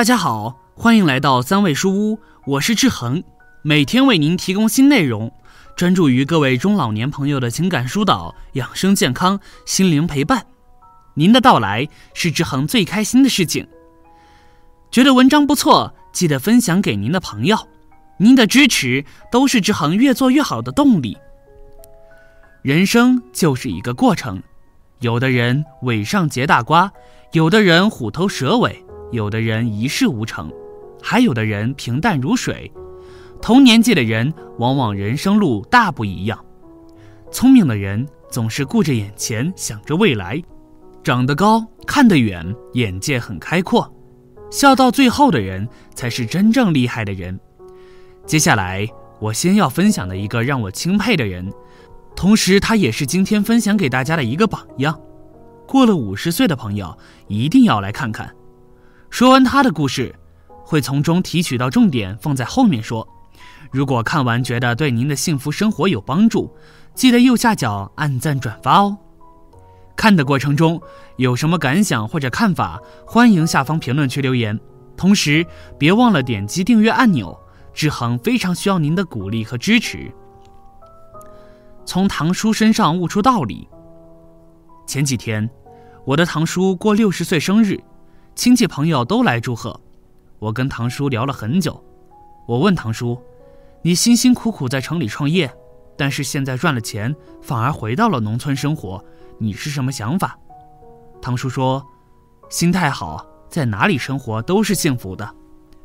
大家好，欢迎来到三味书屋，我是志恒，每天为您提供新内容，专注于各位中老年朋友的情感疏导、养生健康、心灵陪伴。您的到来是志恒最开心的事情。觉得文章不错，记得分享给您的朋友，您的支持都是志恒越做越好的动力。人生就是一个过程，有的人尾上结大瓜，有的人虎头蛇尾。有的人一事无成，还有的人平淡如水。同年纪的人，往往人生路大不一样。聪明的人总是顾着眼前，想着未来，长得高，看得远，眼界很开阔。笑到最后的人，才是真正厉害的人。接下来，我先要分享的一个让我钦佩的人，同时他也是今天分享给大家的一个榜样。过了五十岁的朋友，一定要来看看。说完他的故事，会从中提取到重点，放在后面说。如果看完觉得对您的幸福生活有帮助，记得右下角按赞转发哦。看的过程中有什么感想或者看法，欢迎下方评论区留言。同时别忘了点击订阅按钮，志恒非常需要您的鼓励和支持。从堂叔身上悟出道理。前几天，我的堂叔过六十岁生日。亲戚朋友都来祝贺，我跟堂叔聊了很久。我问堂叔：“你辛辛苦苦在城里创业，但是现在赚了钱，反而回到了农村生活，你是什么想法？”堂叔说：“心态好，在哪里生活都是幸福的。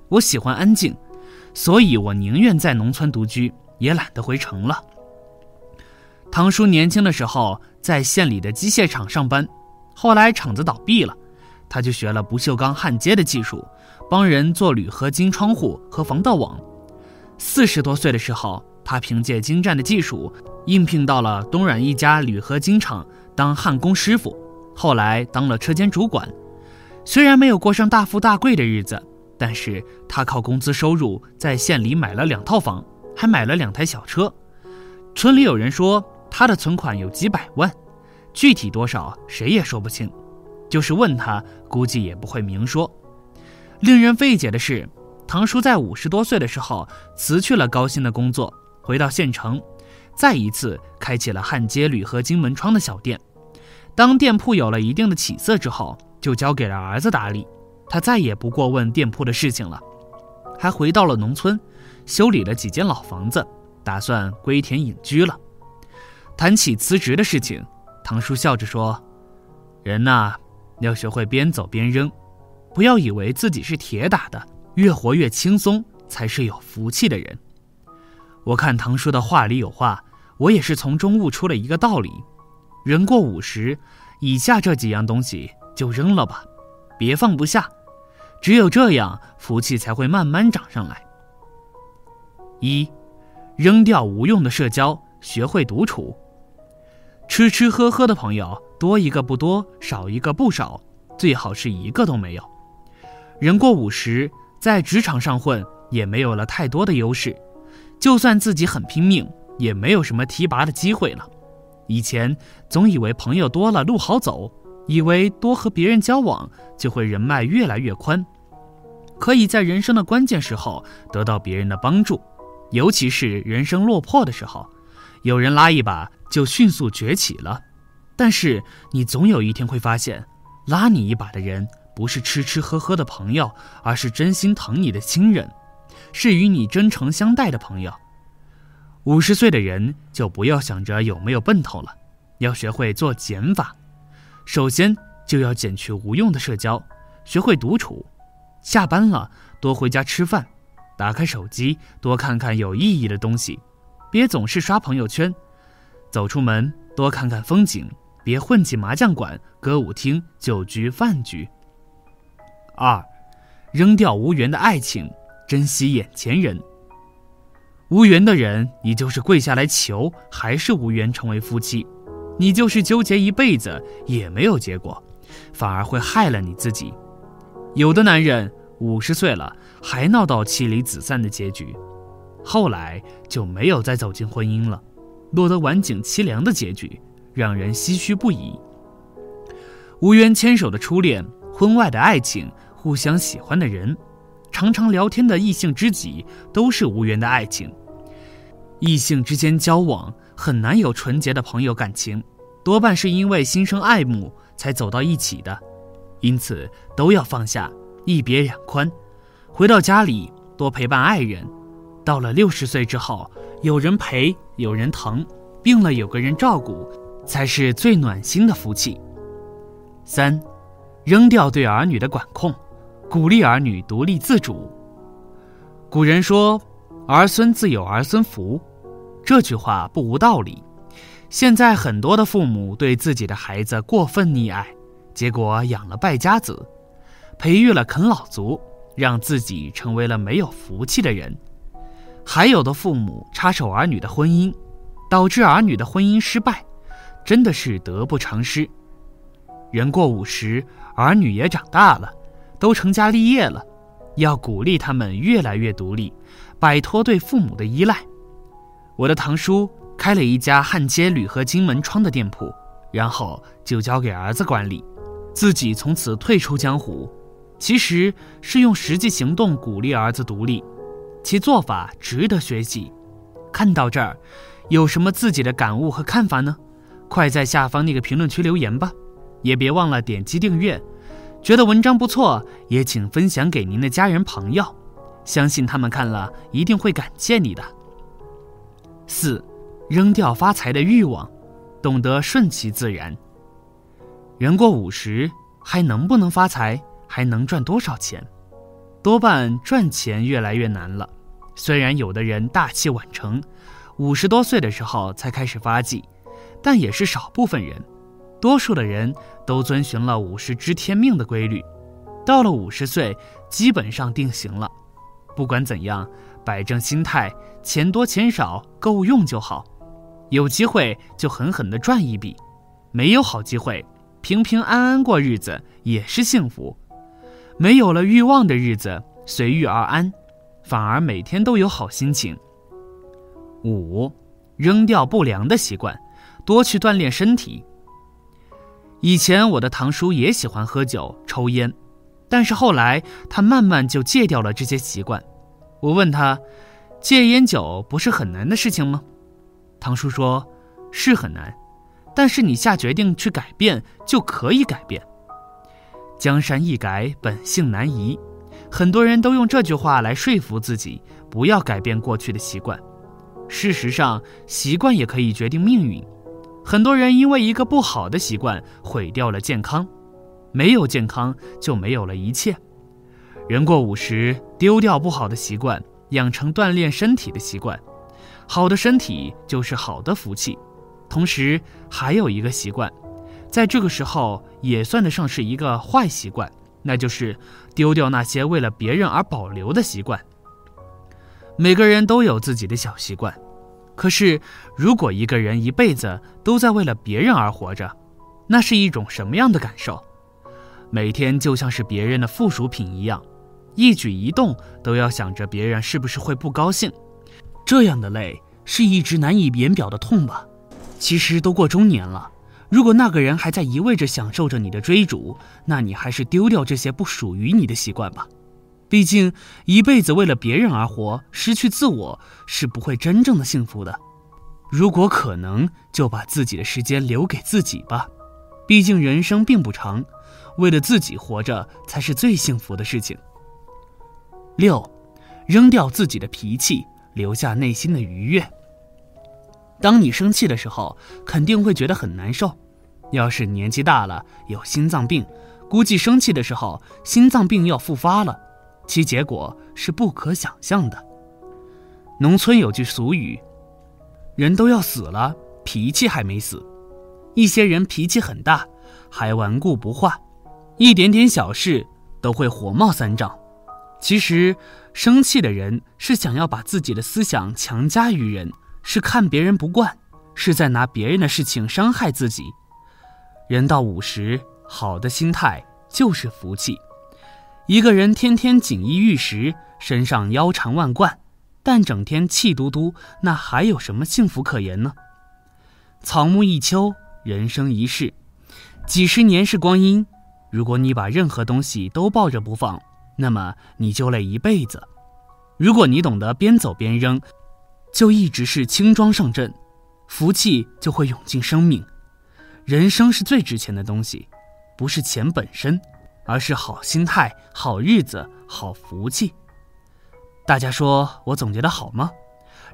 我喜欢安静，所以我宁愿在农村独居，也懒得回城了。”堂叔年轻的时候在县里的机械厂上班，后来厂子倒闭了。他就学了不锈钢焊接的技术，帮人做铝合金窗户和防盗网。四十多岁的时候，他凭借精湛的技术，应聘到了东软一家铝合金厂当焊工师傅，后来当了车间主管。虽然没有过上大富大贵的日子，但是他靠工资收入在县里买了两套房，还买了两台小车。村里有人说他的存款有几百万，具体多少谁也说不清。就是问他，估计也不会明说。令人费解的是，堂叔在五十多岁的时候辞去了高薪的工作，回到县城，再一次开启了焊接铝合金门窗的小店。当店铺有了一定的起色之后，就交给了儿子打理。他再也不过问店铺的事情了，还回到了农村，修理了几间老房子，打算归田隐居了。谈起辞职的事情，堂叔笑着说：“人呐。”要学会边走边扔，不要以为自己是铁打的，越活越轻松才是有福气的人。我看唐叔的话里有话，我也是从中悟出了一个道理：人过五十，以下这几样东西就扔了吧，别放不下。只有这样，福气才会慢慢涨上来。一，扔掉无用的社交，学会独处。吃吃喝喝的朋友多一个不多，少一个不少，最好是一个都没有。人过五十，在职场上混也没有了太多的优势，就算自己很拼命，也没有什么提拔的机会了。以前总以为朋友多了路好走，以为多和别人交往就会人脉越来越宽，可以在人生的关键时候得到别人的帮助，尤其是人生落魄的时候，有人拉一把。就迅速崛起了，但是你总有一天会发现，拉你一把的人不是吃吃喝喝的朋友，而是真心疼你的亲人，是与你真诚相待的朋友。五十岁的人就不要想着有没有奔头了，要学会做减法。首先就要减去无用的社交，学会独处。下班了多回家吃饭，打开手机多看看有意义的东西，别总是刷朋友圈。走出门，多看看风景，别混进麻将馆、歌舞厅、酒局、饭局。二，扔掉无缘的爱情，珍惜眼前人。无缘的人，你就是跪下来求，还是无缘成为夫妻；你就是纠结一辈子也没有结果，反而会害了你自己。有的男人五十岁了还闹到妻离子散的结局，后来就没有再走进婚姻了。落得晚景凄凉的结局，让人唏嘘不已。无缘牵手的初恋，婚外的爱情，互相喜欢的人，常常聊天的异性知己都是无缘的爱情。异性之间交往很难有纯洁的朋友感情，多半是因为心生爱慕才走到一起的。因此都要放下，一别两宽，回到家里多陪伴爱人。到了六十岁之后，有人陪，有人疼，病了有个人照顾，才是最暖心的福气。三，扔掉对儿女的管控，鼓励儿女独立自主。古人说：“儿孙自有儿孙福。”这句话不无道理。现在很多的父母对自己的孩子过分溺爱，结果养了败家子，培育了啃老族，让自己成为了没有福气的人。还有的父母插手儿女的婚姻，导致儿女的婚姻失败，真的是得不偿失。人过五十，儿女也长大了，都成家立业了，要鼓励他们越来越独立，摆脱对父母的依赖。我的堂叔开了一家焊接铝合金门窗的店铺，然后就交给儿子管理，自己从此退出江湖。其实是用实际行动鼓励儿子独立，其做法值得学习。看到这儿，有什么自己的感悟和看法呢？快在下方那个评论区留言吧，也别忘了点击订阅。觉得文章不错，也请分享给您的家人朋友，相信他们看了一定会感谢你的。四，扔掉发财的欲望，懂得顺其自然。人过五十，还能不能发财？还能赚多少钱？多半赚钱越来越难了。虽然有的人大器晚成，五十多岁的时候才开始发迹，但也是少部分人。多数的人都遵循了五十知天命的规律，到了五十岁，基本上定型了。不管怎样。摆正心态，钱多钱少够用就好。有机会就狠狠地赚一笔，没有好机会，平平安安过日子也是幸福。没有了欲望的日子，随遇而安，反而每天都有好心情。五，扔掉不良的习惯，多去锻炼身体。以前我的堂叔也喜欢喝酒、抽烟，但是后来他慢慢就戒掉了这些习惯。我问他：“戒烟酒不是很难的事情吗？”堂叔说：“是很难，但是你下决定去改变，就可以改变。江山易改，本性难移。很多人都用这句话来说服自己，不要改变过去的习惯。事实上，习惯也可以决定命运。很多人因为一个不好的习惯毁掉了健康，没有健康就没有了一切。”人过五十，丢掉不好的习惯，养成锻炼身体的习惯。好的身体就是好的福气。同时，还有一个习惯，在这个时候也算得上是一个坏习惯，那就是丢掉那些为了别人而保留的习惯。每个人都有自己的小习惯，可是如果一个人一辈子都在为了别人而活着，那是一种什么样的感受？每天就像是别人的附属品一样。一举一动都要想着别人是不是会不高兴，这样的累是一直难以言表的痛吧？其实都过中年了，如果那个人还在一味着享受着你的追逐，那你还是丢掉这些不属于你的习惯吧。毕竟一辈子为了别人而活，失去自我是不会真正的幸福的。如果可能，就把自己的时间留给自己吧。毕竟人生并不长，为了自己活着才是最幸福的事情。六，扔掉自己的脾气，留下内心的愉悦。当你生气的时候，肯定会觉得很难受。要是年纪大了，有心脏病，估计生气的时候，心脏病要复发了，其结果是不可想象的。农村有句俗语：“人都要死了，脾气还没死。”一些人脾气很大，还顽固不化，一点点小事都会火冒三丈。其实，生气的人是想要把自己的思想强加于人，是看别人不惯，是在拿别人的事情伤害自己。人到五十，好的心态就是福气。一个人天天锦衣玉食，身上腰缠万贯，但整天气嘟嘟，那还有什么幸福可言呢？草木一秋，人生一世，几十年是光阴，如果你把任何东西都抱着不放，那么你就累一辈子；如果你懂得边走边扔，就一直是轻装上阵，福气就会涌进生命。人生是最值钱的东西，不是钱本身，而是好心态、好日子、好福气。大家说我总结的好吗？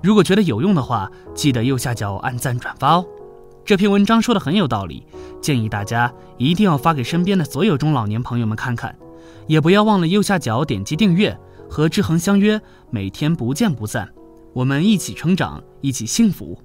如果觉得有用的话，记得右下角按赞转发哦。这篇文章说的很有道理，建议大家一定要发给身边的所有中老年朋友们看看，也不要忘了右下角点击订阅，和志恒相约，每天不见不散。我们一起成长，一起幸福。